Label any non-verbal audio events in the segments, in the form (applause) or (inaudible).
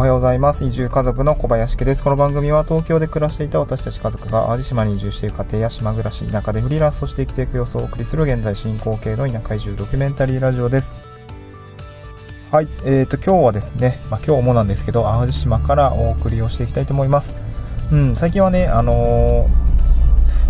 おはようございます。移住家族の小林家です。この番組は東京で暮らしていた私たち家族が淡路島に移住している家庭や島暮らし、田舎でフリーランスとして生きていく様子をお送りする現在進行形の田舎移住ドキュメンタリーラジオです。はい。えーと、今日はですね、まあ今日もなんですけど、淡路島からお送りをしていきたいと思います。うん、最近はね、あのー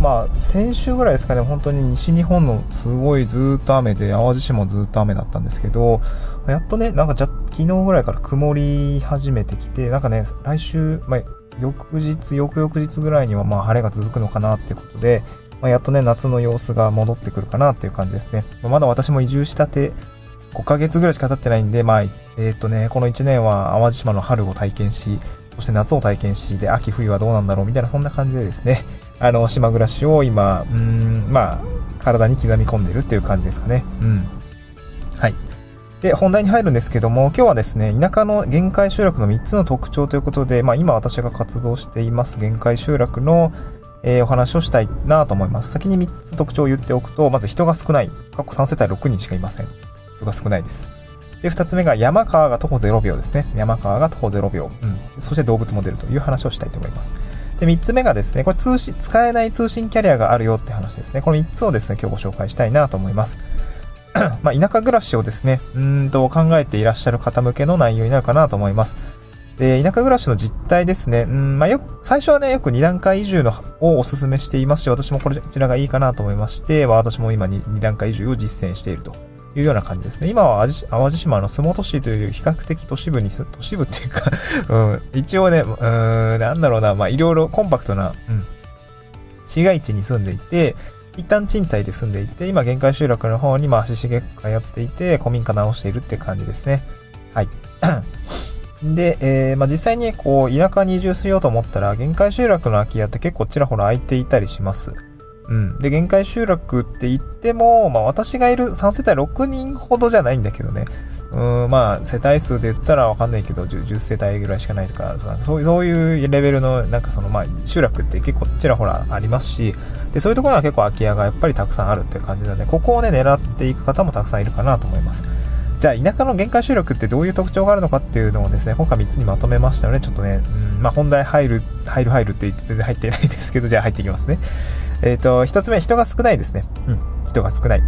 まあ、先週ぐらいですかね、本当に西日本のすごいずっと雨で、淡路島もずっと雨だったんですけど、やっとね、なんかじゃ、昨日ぐらいから曇り始めてきて、なんかね、来週、まあ、翌日、翌々日ぐらいにはまあ晴れが続くのかなっていうことで、まあ、やっとね、夏の様子が戻ってくるかなっていう感じですね。まだ私も移住したて5ヶ月ぐらいしか経ってないんで、まあ、えっ、とね、この1年は淡路島の春を体験し、そして夏を体験し、で、秋冬はどうなんだろうみたいな、そんな感じでですね、あの、島暮らしを今、うん、まあ、体に刻み込んでるっていう感じですかね。うん。はい。で、本題に入るんですけども、今日はですね、田舎の限界集落の3つの特徴ということで、まあ今私が活動しています限界集落の、えー、お話をしたいなと思います。先に3つ特徴を言っておくと、まず人が少ない。過去3世帯6人しかいません。人が少ないです。で、2つ目が山川が徒歩0秒ですね。山川が徒歩0秒。うん。そして動物も出るという話をしたいと思います。で、3つ目がですね、これ通信、使えない通信キャリアがあるよって話ですね。この3つをですね、今日ご紹介したいなと思います。まあ、田舎暮らしをですね、うんと考えていらっしゃる方向けの内容になるかなと思います。で、田舎暮らしの実態ですね。うん、まあ、よ、最初はね、よく2段階移住のをお勧めしていますし、私もこちらがいいかなと思いまして、まあ、私も今 2, 2段階移住を実践しているというような感じですね。今は淡路島の洲本市という比較的都市部にす、都市部っていうか (laughs) うん、一応ね、うん、なんだろうな、まあ、いろいろコンパクトな、うん、市街地に住んでいて、一旦賃貸で住んでいて、今限界集落の方にまあ足しげく通っていて、古民家直しているって感じですね。はい。(coughs) で、えー、まあ、実際にこう、田舎に移住しようと思ったら、限界集落の空き家って結構ちらほら空いていたりします。うん。で、限界集落って言っても、まあ、私がいる3世帯6人ほどじゃないんだけどね。うん、まあ、世帯数で言ったらわかんないけど10、10世帯ぐらいしかないとか、そういう、そういうレベルの、なんかその、まあ、集落って結構ちらほらありますし、で、そういうところは結構空き家がやっぱりたくさんあるっていう感じなので、ここをね、狙っていく方もたくさんいるかなと思います。じゃあ、田舎の限界集落ってどういう特徴があるのかっていうのをですね、今回3つにまとめましたので、ちょっとね、うん、まあ、本題入る、入る入るって言って全然入ってないんですけど、じゃあ入っていきますね。えっ、ー、と、一つ目、人が少ないですね。うん。人が少ない。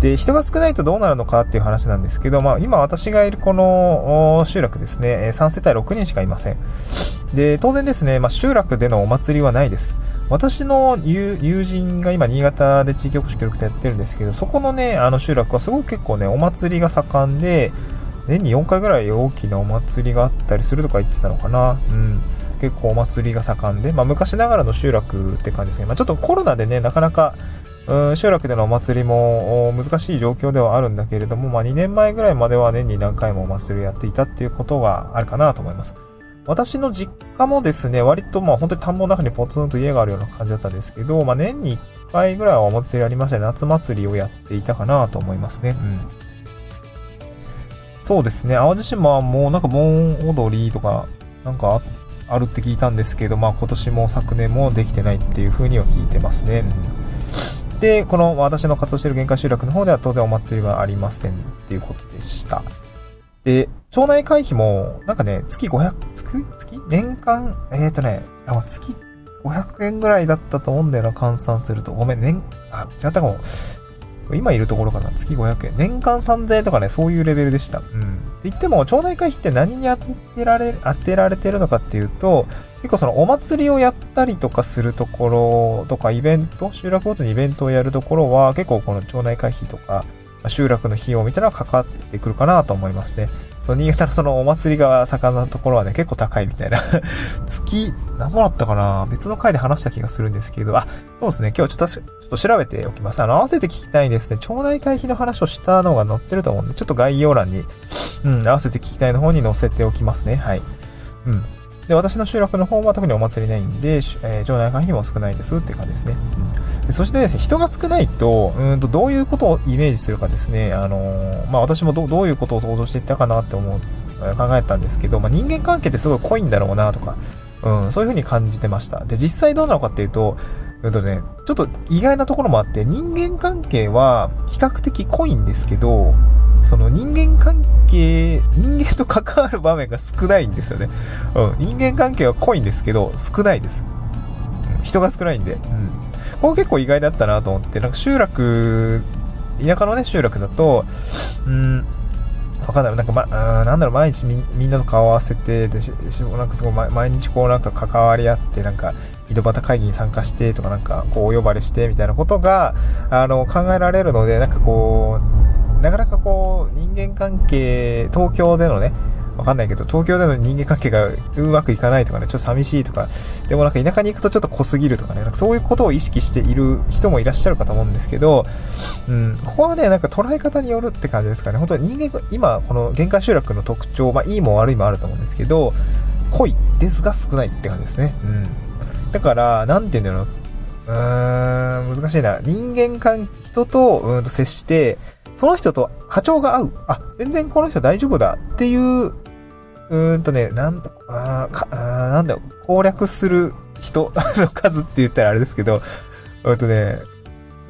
で、人が少ないとどうなるのかっていう話なんですけど、まあ、今私がいるこの集落ですね、3世帯6人しかいません。で、当然ですね、まあ、集落でのお祭りはないです。私の友人が今、新潟で地域おこし協力隊やってるんですけど、そこのね、あの集落はすごく結構ね、お祭りが盛んで、年に4回ぐらい大きなお祭りがあったりするとか言ってたのかな。うん。結構お祭りが盛んで、まあ、昔ながらの集落って感じですね。まあ、ちょっとコロナでね、なかなか、うん、集落でのお祭りも難しい状況ではあるんだけれども、まあ、2年前ぐらいまでは年に何回もお祭りをやっていたっていうことがあるかなと思います。私の実家もですね、割とまあ本当に田んぼの中にポツンと家があるような感じだったんですけど、まあ年に1回ぐらいはお祭りありましたね。夏祭りをやっていたかなと思いますね。うん。そうですね。淡路島はもうなんか盆踊りとか、なんかあるって聞いたんですけど、まあ今年も昨年もできてないっていう風には聞いてますね。うん、で、この私の活動してる限界集落の方では当然お祭りはありませんっていうことでした。で、町内会費も、なんかね、月500、月月？年間、えっ、ー、とね、あ、月500円ぐらいだったと思うんだよな、換算すると。ごめん、年、あ、違ったかも。今いるところかな、月500円。年間3000円とかね、そういうレベルでした。うん。って言っても、町内会費って何に当てられ、当てられてるのかっていうと、結構そのお祭りをやったりとかするところとか、イベント、集落ごとにイベントをやるところは、結構この町内会費とか、集落の費用みたいなのがかかってくるかなと思いますね。その新潟のそのお祭りが盛んなところはね、結構高いみたいな (laughs) 月、何もらったかな？別の回で話した気がするんですけど、あ、そうですね。今日ちょっと、ちょっと調べておきます。あの、合わせて聞きたいですね。町内会費の話をしたのが載ってると思うんで、ちょっと概要欄に、うん、合わせて聞きたいの方に載せておきますね。はい。うん。で、私の集落の方は特にお祭りないんで、えー、町内会費も少ないですって感じですね。うん、そしてですね、人が少ないと、うんと、どういうことをイメージするかですね、あのー、まあ、私もどういうことを想像していったかなって思う、考えたんですけど、まあ、人間関係ってすごい濃いんだろうなとか、うん、そういうふうに感じてました。で、実際どうなのかっていうと、うんとね、ちょっと意外なところもあって、人間関係は比較的濃いんですけど、その人間関係、人間と関わる場面が少ないんですよね。うん。人間関係は濃いんですけど、少ないです。うん、人が少ないんで。うん。こ結構意外だったなと思って、なんか集落、田舎のね、集落だと、うん、わかんない。なんかま、あなんだろう、毎日みみんなと顔合わせて、でし、しなんかすごい毎日こうなんか関わり合って、なんか、井戸端会議に参加してとかなんか、こうお呼ばれしてみたいなことが、あの、考えられるので、なんかこう、なかなかこう、人間関係、東京でのね、わかんないけど、東京での人間関係がうまくいかないとかね、ちょっと寂しいとか、でもなんか田舎に行くとちょっと濃すぎるとかね、なんかそういうことを意識している人もいらっしゃるかと思うんですけど、うん、ここはね、なんか捉え方によるって感じですかね。本当に人間、今、この限界集落の特徴、まあいいも悪いもあると思うんですけど、濃いですが少ないって感じですね。うん。だから、なんて言うんだろう。うーん、難しいな。人間関、人と、うんと接して、その人と波長が合う。あ、全然この人大丈夫だっていううーんとね、なんと、あかあなんだよ、攻略する人 (laughs) の数って言ったらあれですけど、うんとね、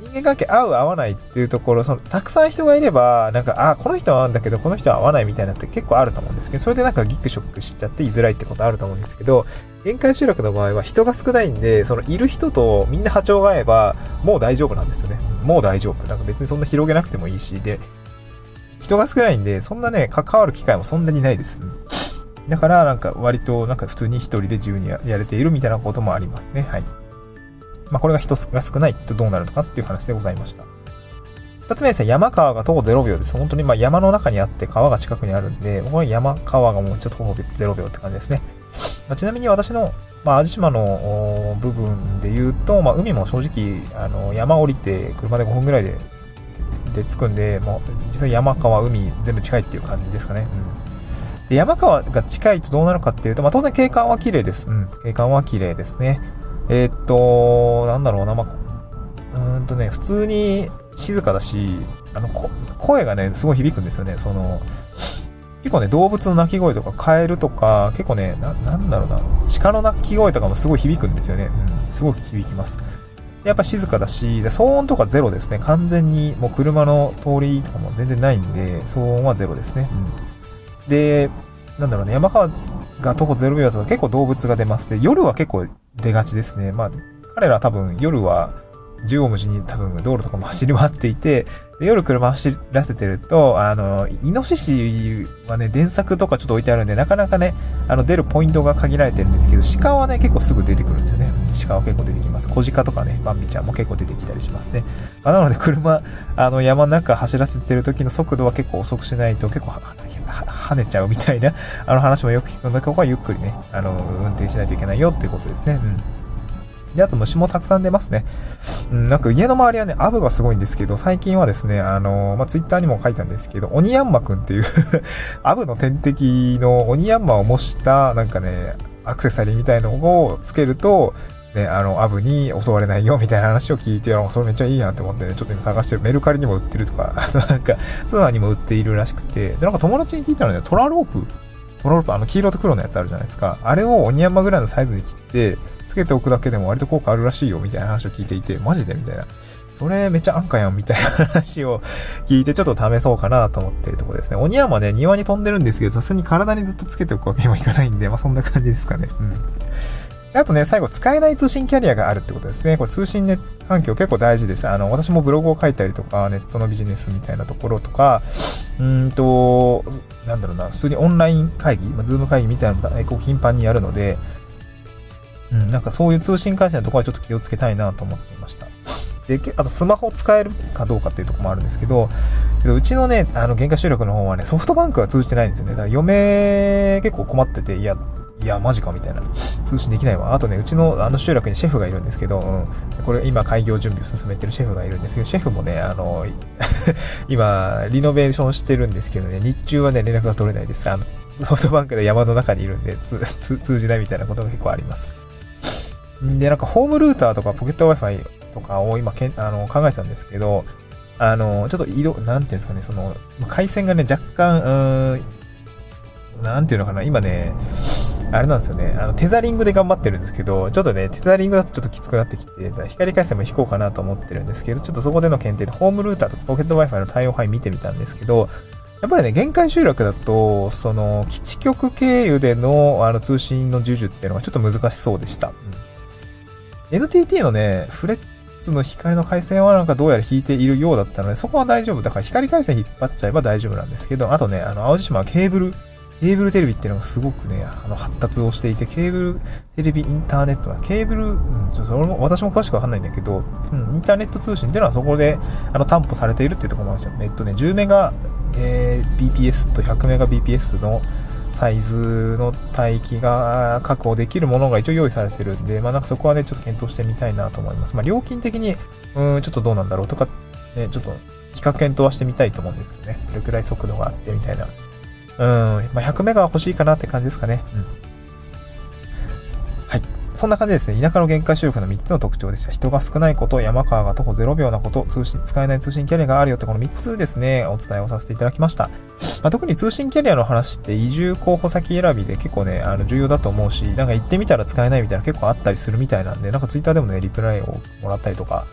人間関係合う合わないっていうところ、その、たくさん人がいれば、なんか、あ、この人は合うんだけど、この人は合わないみたいなって結構あると思うんですけど、それでなんかギクショックしちゃって居づらいってことあると思うんですけど、限界集落の場合は人が少ないんで、その、いる人とみんな波長が合えば、もう大丈夫なんですよね。もう大丈夫。なんか別にそんな広げなくてもいいし、で、人が少ないんで、そんなね、関わる機会もそんなにないです。ねだから、なんか割と、なんか普通に一人で自由にやれているみたいなこともありますね。はい。まあ、これが人が少ないとどうなるのかっていう話でございました。二つ目ですね、山川が徒歩0秒です。本当にまあ山の中にあって川が近くにあるんで、これ山川がもうちょっと徒歩0秒って感じですね。まあ、ちなみに私の、まあ、淡路島の部分で言うと、まあ、海も正直、あの、山降りて車で5分ぐらいで、で着くんで、もう、実際山川、海全部近いっていう感じですかね。うん。で、山川が近いとどうなるかっていうと、まあ、当然景観は綺麗です。うん、景観は綺麗ですね。えー、っと、なんだろうな、まあ、うんとね、普通に静かだし、あの、声がね、すごい響くんですよね。その、結構ね、動物の鳴き声とか、カエルとか、結構ね、な、なんだろうな、鹿の鳴き声とかもすごい響くんですよね。うん、すごく響きます。やっぱ静かだし、騒音とかゼロですね。完全に、もう車の通りとかも全然ないんで、騒音はゼロですね。うん。で、なんだろうね、山川が徒歩0秒だと結構動物が出ます。で、夜は結構出がちですね。まあ、彼ら多分夜は縦横無尽に多分道路とかも走り回っていて、で夜車走らせてると、あの、イノシシはね、電柵とかちょっと置いてあるんで、なかなかね、あの、出るポイントが限られてるんですけど、鹿はね、結構すぐ出てくるんですよね。鹿は結構出てきます。小鹿とかね、バンビちゃんも結構出てきたりしますね。まあ、なので、車、あの、山の中走らせてる時の速度は結構遅くしないと結構跳ねちゃうみたいな、(laughs) あの話もよく聞くので、ここはゆっくりね、あの、運転しないといけないよっていうことですね。うん。で、あと虫もたくさん出ますね。うん、なんか家の周りはね、アブがすごいんですけど、最近はですね、あのまあ、ツイッターにも書いたんですけど、鬼ヤンマくんっていう (laughs) アブの天敵の鬼ヤンマを模した、なんかね、アクセサリーみたいのをつけると、ね、あの、アブに襲われないよみたいな話を聞いて、それめっちゃいいやんって思ってね、ちょっと今探してる。メルカリにも売ってるとか、(laughs) なんか、ツアーにも売っているらしくて、で、なんか友達に聞いたらね、トラロープトラロープ、あの、黄色と黒のやつあるじゃないですか。あれを鬼山ぐらいのサイズに切って、つけておくだけでも割と効果あるらしいよ、みたいな話を聞いていて、マジでみたいな。それめっちゃ安価やん、みたいな話を聞いて、ちょっと試そうかなと思ってるとこですね。鬼山ね、庭に飛んでるんですけど、さすがに体にずっとつけておくわけにもいかないんで、まあそんな感じですかね。うん。あとね、最後、使えない通信キャリアがあるってことですね。これ通信ネ環境結構大事です。あの、私もブログを書いたりとか、ネットのビジネスみたいなところとか、うんと、なんだろうな、普通にオンライン会議、まあ、 Zoom 会議みたいなのも結構頻繁にやるので、うん、なんかそういう通信回線のところはちょっと気をつけたいなと思っていました。で、あとスマホを使えるかどうかっていうとこもあるんですけど、うちのね、あの、限界集落の方はね、ソフトバンクは通じてないんですよね。だから嫁結構困ってて、いや、いや、マジかみたいな。通信できないわ。あとね、うちのあの集落にシェフがいるんですけど、うん、これ今開業準備を進めてるシェフがいるんですけど、シェフもね、あの、(laughs) 今、リノベーションしてるんですけどね、日中はね、連絡が取れないです。あの、ソフトバンクで山の中にいるんで、(laughs) 通じないみたいなことが結構あります。で、なんかホームルーターとかポケット Wi-Fi とかを今けんあの考えてたんですけど、あの、ちょっと移動、なんていうんですかね、その、回線がね、若干、うん、なんていうのかな、今ね、あれなんですよね。あの、テザリングで頑張ってるんですけど、ちょっとね、テザリングだとちょっときつくなってきて、光回線も引こうかなと思ってるんですけど、ちょっとそこでの検定で、ホームルーターとかポケット Wi-Fi の対応範囲見てみたんですけど、やっぱりね、限界集落だと、その、基地局経由での、あの、通信の授受っていうのがちょっと難しそうでした。うん、NTT のね、フレッツの光の回線はなんかどうやら引いているようだったので、そこは大丈夫。だから光回線引っ張っちゃえば大丈夫なんですけど、あとね、あの、淡路島はケーブル、ケーブルテレビっていうのがすごくね、あの、発達をしていて、ケーブルテレビインターネットな、ケーブル、うん、ちょっとそれも、私も詳しくわかんないんだけど、うん、インターネット通信っていうのはそこで、あの、担保されているっていうところもあるんですよ。えっとね、10メガ、えー、BPS と100メガ BPS のサイズの帯域が確保できるものが一応用意されてるんで、まあなんかそこはね、ちょっと検討してみたいなと思います。まあ料金的に、うん、ちょっとどうなんだろうとか、ね、ちょっと比較検討はしてみたいと思うんですよね。どれくらい速度があってみたいな。うん、まあ、100メガ欲しいかなって感じですかね。うん。はい。そんな感じですね。田舎の限界集力の3つの特徴でした。人が少ないこと、山川が徒歩0秒なこと、通信、使えない通信キャリアがあるよってこの3つですね、お伝えをさせていただきました。まあ、特に通信キャリアの話って移住候補先選びで結構ね、あの、重要だと思うし、なんか行ってみたら使えないみたいな結構あったりするみたいなんで、なんかツイッターでもね、リプライをもらったりとか、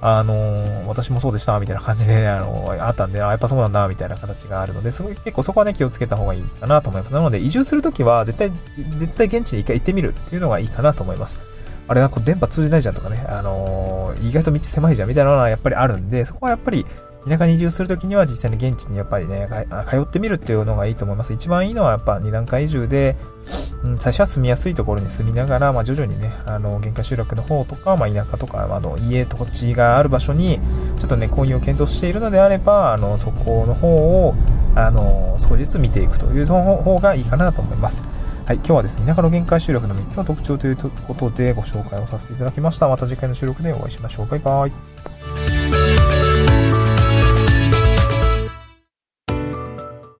あの、私もそうでした、みたいな感じで、(laughs) あの、あったんで、あ、やっぱそうなんだ、みたいな形があるので、すごい結構そこはね、気をつけた方がいいかなと思います。なので、移住するときは、絶対、絶対現地に一回行ってみるっていうのがいいかなと思います。あれなんか電波通じないじゃんとかね、あの、意外と道狭いじゃんみたいなのはやっぱりあるんで、そこはやっぱり、田舎に移住するときには実際に現地にやっぱりね、通ってみるっていうのがいいと思います。一番いいのはやっぱ二段階移住で、うん、最初は住みやすいところに住みながら、まあ、徐々にね、あの、限界集落の方とか、まあ、田舎とか、あの、家、土地がある場所に、ちょっとね、購入を検討しているのであれば、あの、そこの方を、あの、少しずつ見ていくという方がいいかなと思います。はい、今日はですね、田舎の限界集落の3つの特徴ということでご紹介をさせていただきました。また次回の収録でお会いしましょう。バイバイ。